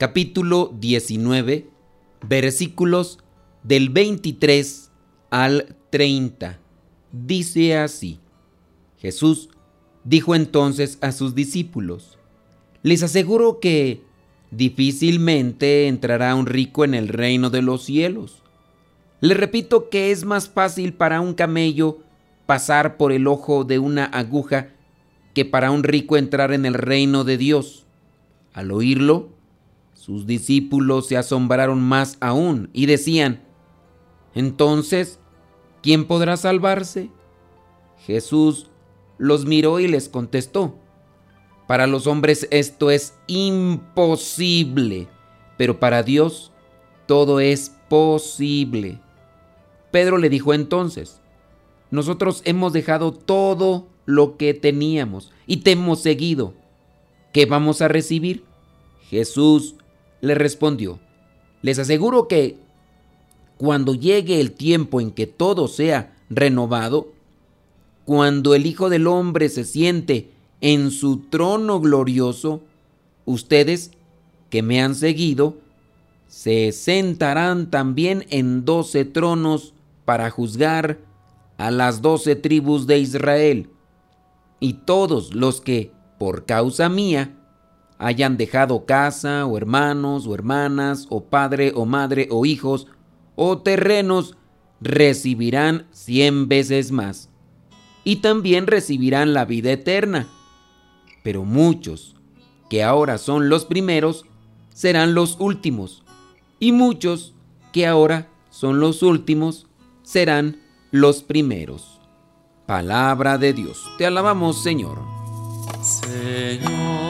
capítulo 19, versículos del 23 al 30. Dice así, Jesús dijo entonces a sus discípulos, les aseguro que difícilmente entrará un rico en el reino de los cielos. Les repito que es más fácil para un camello pasar por el ojo de una aguja que para un rico entrar en el reino de Dios. Al oírlo, sus discípulos se asombraron más aún y decían, entonces, ¿quién podrá salvarse? Jesús los miró y les contestó, para los hombres esto es imposible, pero para Dios todo es posible. Pedro le dijo entonces, nosotros hemos dejado todo lo que teníamos y te hemos seguido. ¿Qué vamos a recibir? Jesús le respondió, les aseguro que cuando llegue el tiempo en que todo sea renovado, cuando el Hijo del Hombre se siente en su trono glorioso, ustedes que me han seguido, se sentarán también en doce tronos para juzgar a las doce tribus de Israel. Y todos los que, por causa mía, hayan dejado casa o hermanos o hermanas o padre o madre o hijos o terrenos, recibirán cien veces más. Y también recibirán la vida eterna. Pero muchos, que ahora son los primeros, serán los últimos. Y muchos, que ahora son los últimos, serán los primeros. Palabra de Dios. Te alabamos, Señor. Señor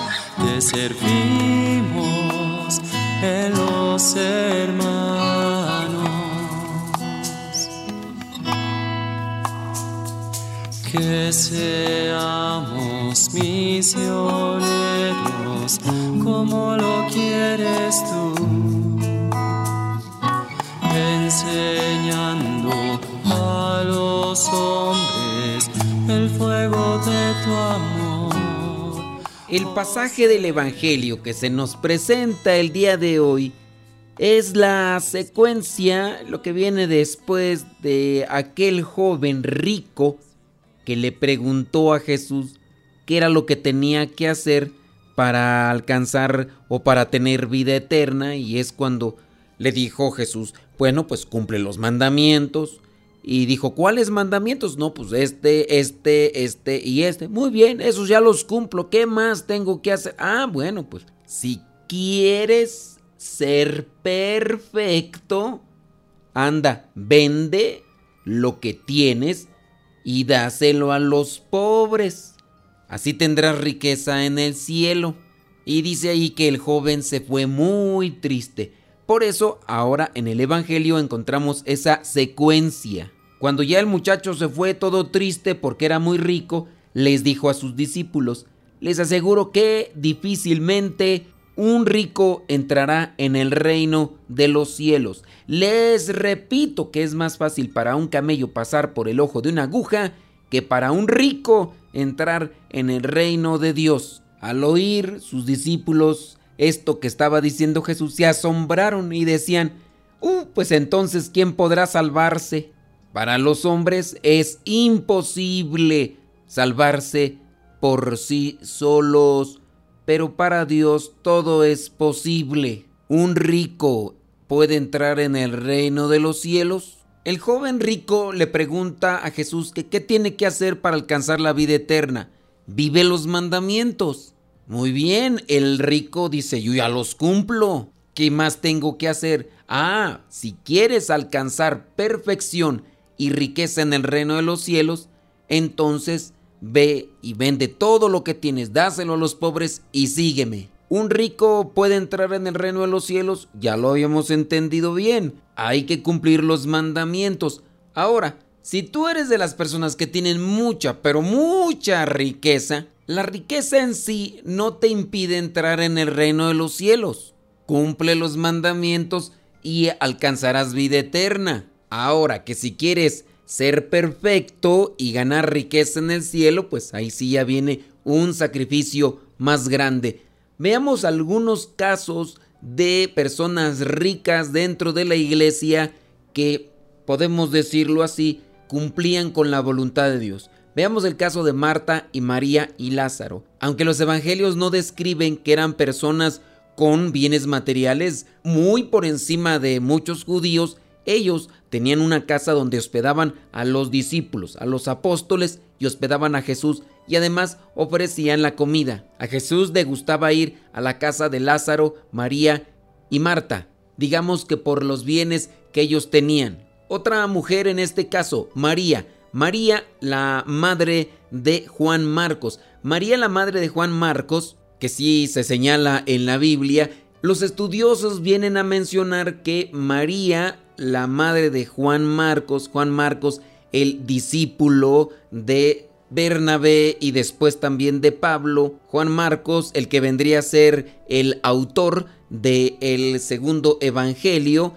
Seamos misioneros como lo quieres tú. Enseñando los hombres el fuego de tu amor. El pasaje del Evangelio que se nos presenta el día de hoy es la secuencia, lo que viene después de aquel joven rico que le preguntó a Jesús qué era lo que tenía que hacer para alcanzar o para tener vida eterna y es cuando le dijo Jesús, bueno, pues cumple los mandamientos, y dijo, ¿cuáles mandamientos? No, pues este, este, este y este. Muy bien, esos ya los cumplo. ¿Qué más tengo que hacer? Ah, bueno, pues si quieres ser perfecto, anda, vende lo que tienes y dáselo a los pobres. Así tendrás riqueza en el cielo. Y dice ahí que el joven se fue muy triste por eso ahora en el Evangelio encontramos esa secuencia. Cuando ya el muchacho se fue todo triste porque era muy rico, les dijo a sus discípulos, les aseguro que difícilmente un rico entrará en el reino de los cielos. Les repito que es más fácil para un camello pasar por el ojo de una aguja que para un rico entrar en el reino de Dios. Al oír sus discípulos esto que estaba diciendo Jesús, se asombraron y decían, uh, pues entonces, ¿quién podrá salvarse? Para los hombres es imposible salvarse por sí solos, pero para Dios todo es posible. ¿Un rico puede entrar en el reino de los cielos? El joven rico le pregunta a Jesús que qué tiene que hacer para alcanzar la vida eterna. Vive los mandamientos. Muy bien, el rico dice, yo ya los cumplo. ¿Qué más tengo que hacer? Ah, si quieres alcanzar perfección y riqueza en el reino de los cielos, entonces ve y vende todo lo que tienes, dáselo a los pobres y sígueme. ¿Un rico puede entrar en el reino de los cielos? Ya lo habíamos entendido bien. Hay que cumplir los mandamientos. Ahora, si tú eres de las personas que tienen mucha, pero mucha riqueza, la riqueza en sí no te impide entrar en el reino de los cielos. Cumple los mandamientos y alcanzarás vida eterna. Ahora que si quieres ser perfecto y ganar riqueza en el cielo, pues ahí sí ya viene un sacrificio más grande. Veamos algunos casos de personas ricas dentro de la iglesia que, podemos decirlo así, cumplían con la voluntad de Dios. Veamos el caso de Marta y María y Lázaro. Aunque los evangelios no describen que eran personas con bienes materiales muy por encima de muchos judíos, ellos tenían una casa donde hospedaban a los discípulos, a los apóstoles y hospedaban a Jesús y además ofrecían la comida. A Jesús le gustaba ir a la casa de Lázaro, María y Marta, digamos que por los bienes que ellos tenían. Otra mujer en este caso, María, María la madre de Juan Marcos. María la madre de Juan Marcos que sí se señala en la Biblia, los estudiosos vienen a mencionar que María, la madre de Juan Marcos, Juan Marcos, el discípulo de Bernabé y después también de Pablo, Juan Marcos, el que vendría a ser el autor del el segundo evangelio,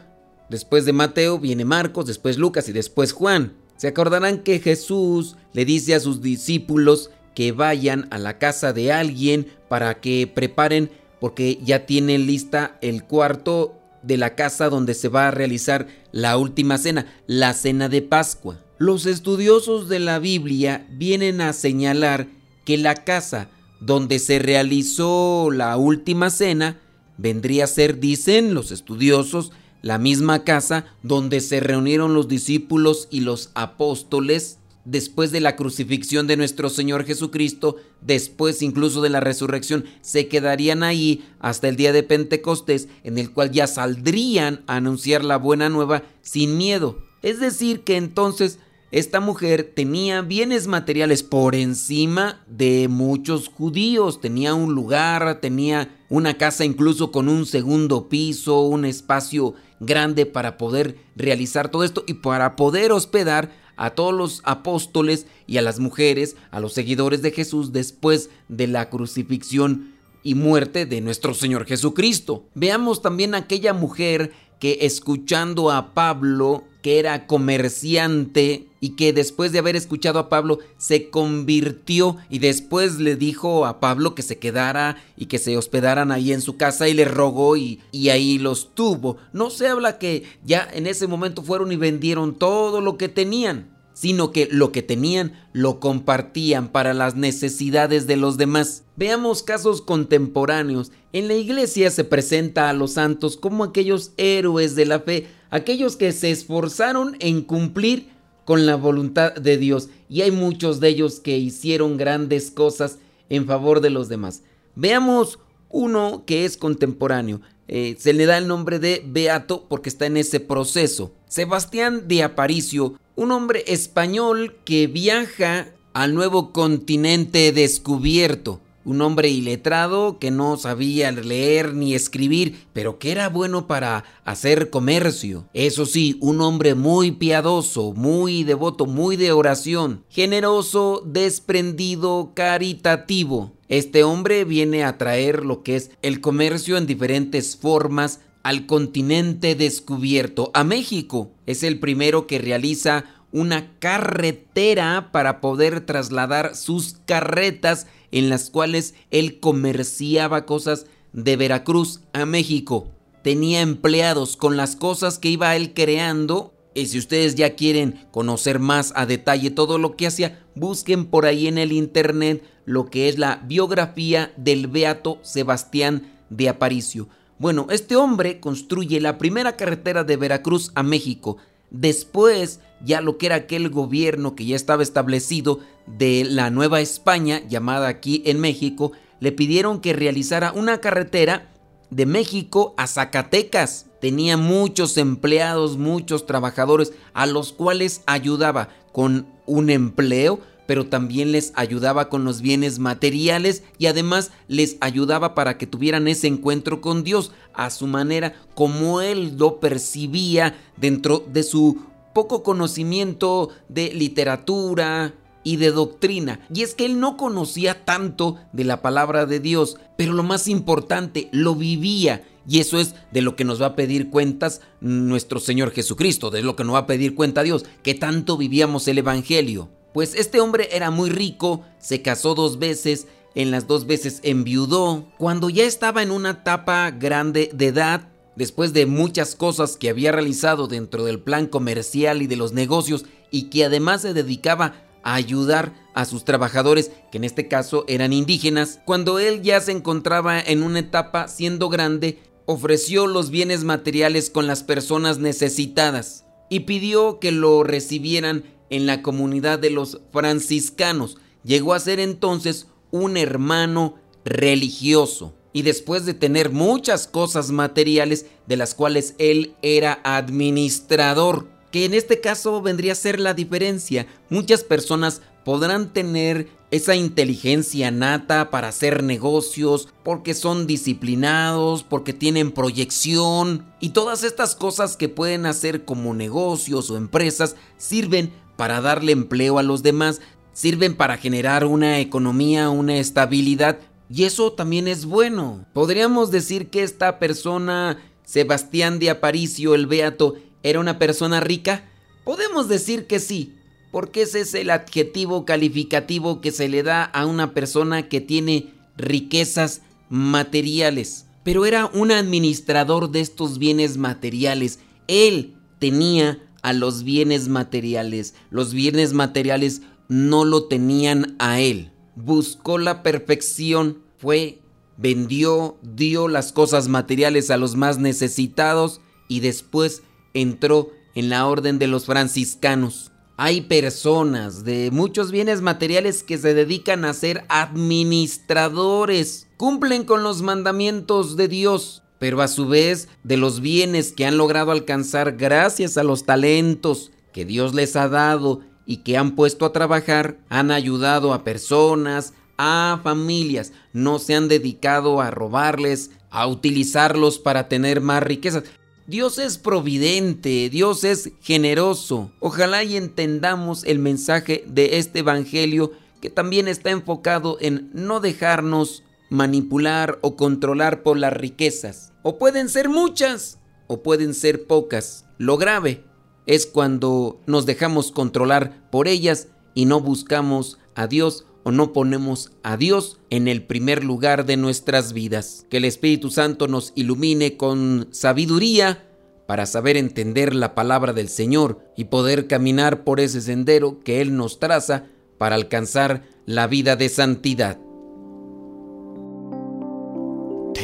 después de Mateo viene Marcos, después Lucas y después Juan. Se acordarán que Jesús le dice a sus discípulos que vayan a la casa de alguien para que preparen porque ya tienen lista el cuarto de la casa donde se va a realizar la última cena, la cena de Pascua. Los estudiosos de la Biblia vienen a señalar que la casa donde se realizó la última cena vendría a ser, dicen los estudiosos, la misma casa donde se reunieron los discípulos y los apóstoles después de la crucifixión de nuestro Señor Jesucristo, después incluso de la resurrección, se quedarían ahí hasta el día de Pentecostés, en el cual ya saldrían a anunciar la buena nueva sin miedo. Es decir, que entonces esta mujer tenía bienes materiales por encima de muchos judíos, tenía un lugar, tenía una casa incluso con un segundo piso, un espacio grande para poder realizar todo esto y para poder hospedar a todos los apóstoles y a las mujeres, a los seguidores de Jesús después de la crucifixión y muerte de nuestro Señor Jesucristo. Veamos también aquella mujer que escuchando a Pablo, que era comerciante y que después de haber escuchado a Pablo se convirtió y después le dijo a Pablo que se quedara y que se hospedaran ahí en su casa y le rogó y, y ahí los tuvo. No se habla que ya en ese momento fueron y vendieron todo lo que tenían sino que lo que tenían lo compartían para las necesidades de los demás. Veamos casos contemporáneos. En la iglesia se presenta a los santos como aquellos héroes de la fe, aquellos que se esforzaron en cumplir con la voluntad de Dios y hay muchos de ellos que hicieron grandes cosas en favor de los demás. Veamos uno que es contemporáneo. Eh, se le da el nombre de Beato porque está en ese proceso. Sebastián de Aparicio un hombre español que viaja al nuevo continente descubierto. Un hombre iletrado que no sabía leer ni escribir, pero que era bueno para hacer comercio. Eso sí, un hombre muy piadoso, muy devoto, muy de oración, generoso, desprendido, caritativo. Este hombre viene a traer lo que es el comercio en diferentes formas al continente descubierto, a México. Es el primero que realiza una carretera para poder trasladar sus carretas en las cuales él comerciaba cosas de Veracruz a México. Tenía empleados con las cosas que iba él creando. Y si ustedes ya quieren conocer más a detalle todo lo que hacía, busquen por ahí en el internet lo que es la biografía del Beato Sebastián de Aparicio. Bueno, este hombre construye la primera carretera de Veracruz a México. Después, ya lo que era aquel gobierno que ya estaba establecido de la Nueva España, llamada aquí en México, le pidieron que realizara una carretera de México a Zacatecas. Tenía muchos empleados, muchos trabajadores a los cuales ayudaba con un empleo, pero también les ayudaba con los bienes materiales y además les ayudaba para que tuvieran ese encuentro con Dios a su manera, como él lo percibía dentro de su poco conocimiento de literatura y de doctrina. Y es que él no conocía tanto de la palabra de Dios, pero lo más importante, lo vivía. Y eso es de lo que nos va a pedir cuentas nuestro Señor Jesucristo, de lo que nos va a pedir cuenta Dios, que tanto vivíamos el Evangelio. Pues este hombre era muy rico, se casó dos veces, en las dos veces enviudó. Cuando ya estaba en una etapa grande de edad, después de muchas cosas que había realizado dentro del plan comercial y de los negocios, y que además se dedicaba a ayudar a sus trabajadores, que en este caso eran indígenas, cuando él ya se encontraba en una etapa siendo grande, ofreció los bienes materiales con las personas necesitadas y pidió que lo recibieran en la comunidad de los franciscanos. Llegó a ser entonces un hermano religioso. Y después de tener muchas cosas materiales de las cuales él era administrador, que en este caso vendría a ser la diferencia. Muchas personas podrán tener esa inteligencia nata para hacer negocios, porque son disciplinados, porque tienen proyección y todas estas cosas que pueden hacer como negocios o empresas sirven para darle empleo a los demás, sirven para generar una economía, una estabilidad, y eso también es bueno. Podríamos decir que esta persona, Sebastián de Aparicio el Beato, era una persona rica. Podemos decir que sí, porque ese es el adjetivo calificativo que se le da a una persona que tiene riquezas materiales. Pero era un administrador de estos bienes materiales. Él tenía a los bienes materiales. Los bienes materiales no lo tenían a él. Buscó la perfección, fue, vendió, dio las cosas materiales a los más necesitados y después entró en la orden de los franciscanos. Hay personas de muchos bienes materiales que se dedican a ser administradores. Cumplen con los mandamientos de Dios, pero a su vez de los bienes que han logrado alcanzar gracias a los talentos que Dios les ha dado y que han puesto a trabajar, han ayudado a personas, a familias, no se han dedicado a robarles, a utilizarlos para tener más riquezas. Dios es providente, Dios es generoso. Ojalá y entendamos el mensaje de este Evangelio que también está enfocado en no dejarnos manipular o controlar por las riquezas. O pueden ser muchas o pueden ser pocas. Lo grave es cuando nos dejamos controlar por ellas y no buscamos a Dios o no ponemos a Dios en el primer lugar de nuestras vidas. Que el Espíritu Santo nos ilumine con sabiduría para saber entender la palabra del Señor y poder caminar por ese sendero que Él nos traza para alcanzar la vida de santidad.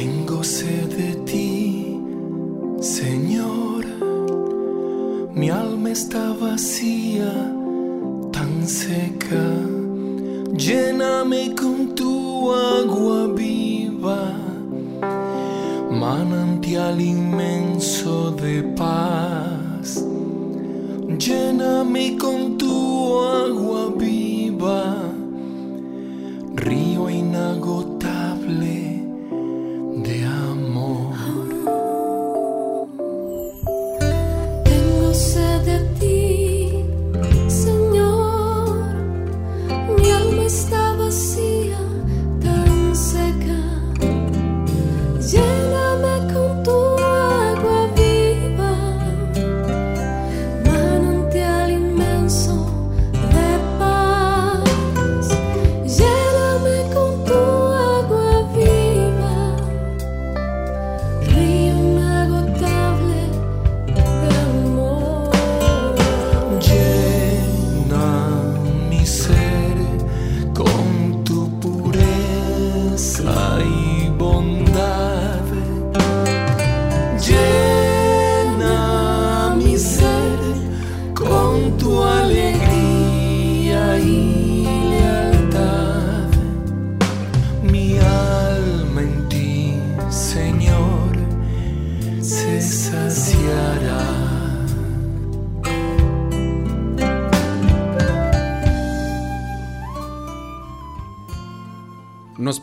Tengo sed de ti, Señor. Mi alma está vacía, tan seca. Lléname con tu agua viva, manantial inmenso de paz. Lléname con tu agua viva, río inagotable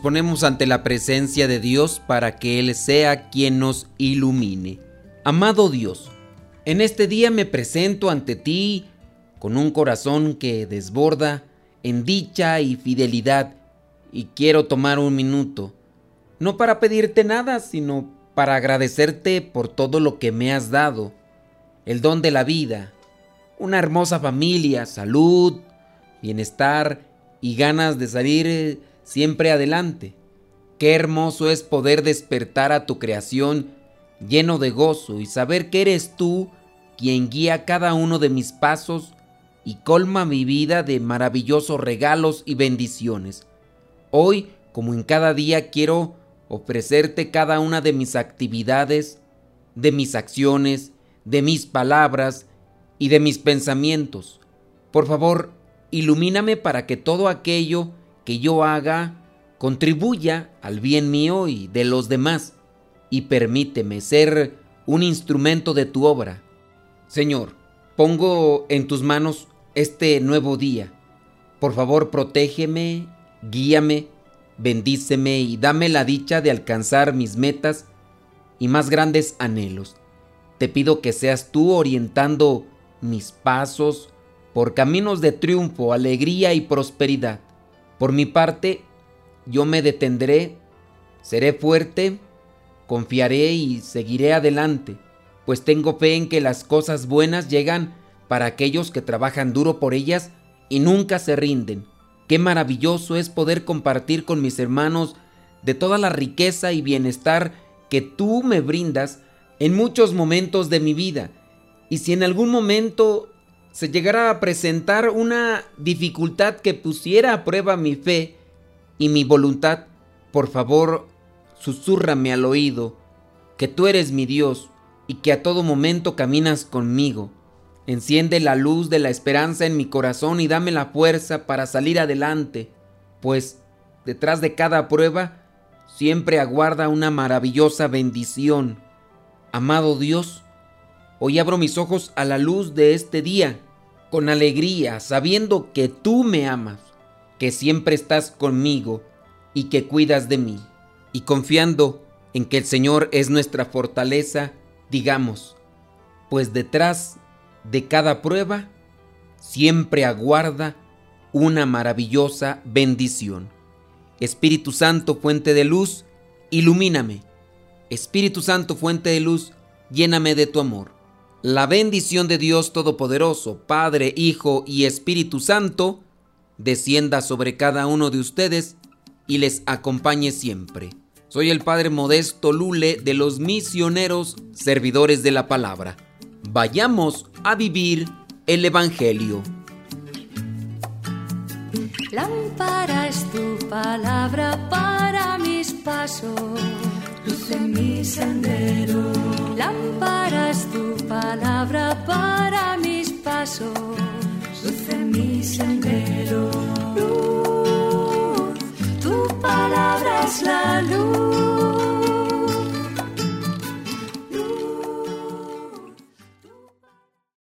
Ponemos ante la presencia de Dios para que Él sea quien nos ilumine. Amado Dios, en este día me presento ante ti con un corazón que desborda en dicha y fidelidad y quiero tomar un minuto, no para pedirte nada, sino para agradecerte por todo lo que me has dado, el don de la vida, una hermosa familia, salud, bienestar y ganas de salir siempre adelante. Qué hermoso es poder despertar a tu creación lleno de gozo y saber que eres tú quien guía cada uno de mis pasos y colma mi vida de maravillosos regalos y bendiciones. Hoy, como en cada día, quiero ofrecerte cada una de mis actividades, de mis acciones, de mis palabras y de mis pensamientos. Por favor, ilumíname para que todo aquello que yo haga contribuya al bien mío y de los demás, y permíteme ser un instrumento de tu obra. Señor, pongo en tus manos este nuevo día. Por favor, protégeme, guíame, bendíceme y dame la dicha de alcanzar mis metas y más grandes anhelos. Te pido que seas tú orientando mis pasos por caminos de triunfo, alegría y prosperidad. Por mi parte, yo me detendré, seré fuerte, confiaré y seguiré adelante, pues tengo fe en que las cosas buenas llegan para aquellos que trabajan duro por ellas y nunca se rinden. Qué maravilloso es poder compartir con mis hermanos de toda la riqueza y bienestar que tú me brindas en muchos momentos de mi vida. Y si en algún momento se llegara a presentar una dificultad que pusiera a prueba mi fe y mi voluntad, por favor, susúrrame al oído que tú eres mi Dios y que a todo momento caminas conmigo. Enciende la luz de la esperanza en mi corazón y dame la fuerza para salir adelante, pues detrás de cada prueba siempre aguarda una maravillosa bendición. Amado Dios, hoy abro mis ojos a la luz de este día, con alegría, sabiendo que tú me amas, que siempre estás conmigo y que cuidas de mí, y confiando en que el Señor es nuestra fortaleza, digamos, pues detrás de cada prueba siempre aguarda una maravillosa bendición. Espíritu Santo, fuente de luz, ilumíname. Espíritu Santo, fuente de luz, lléname de tu amor. La bendición de Dios Todopoderoso, Padre, Hijo y Espíritu Santo, descienda sobre cada uno de ustedes y les acompañe siempre. Soy el Padre Modesto Lule de los misioneros servidores de la palabra. Vayamos a vivir el Evangelio. Lámpara es tu palabra para mis pasos, Luz en mi sendero, lámpara es tu palabra para mis pasos, luz en mi sendero. luz, tu palabra es la luz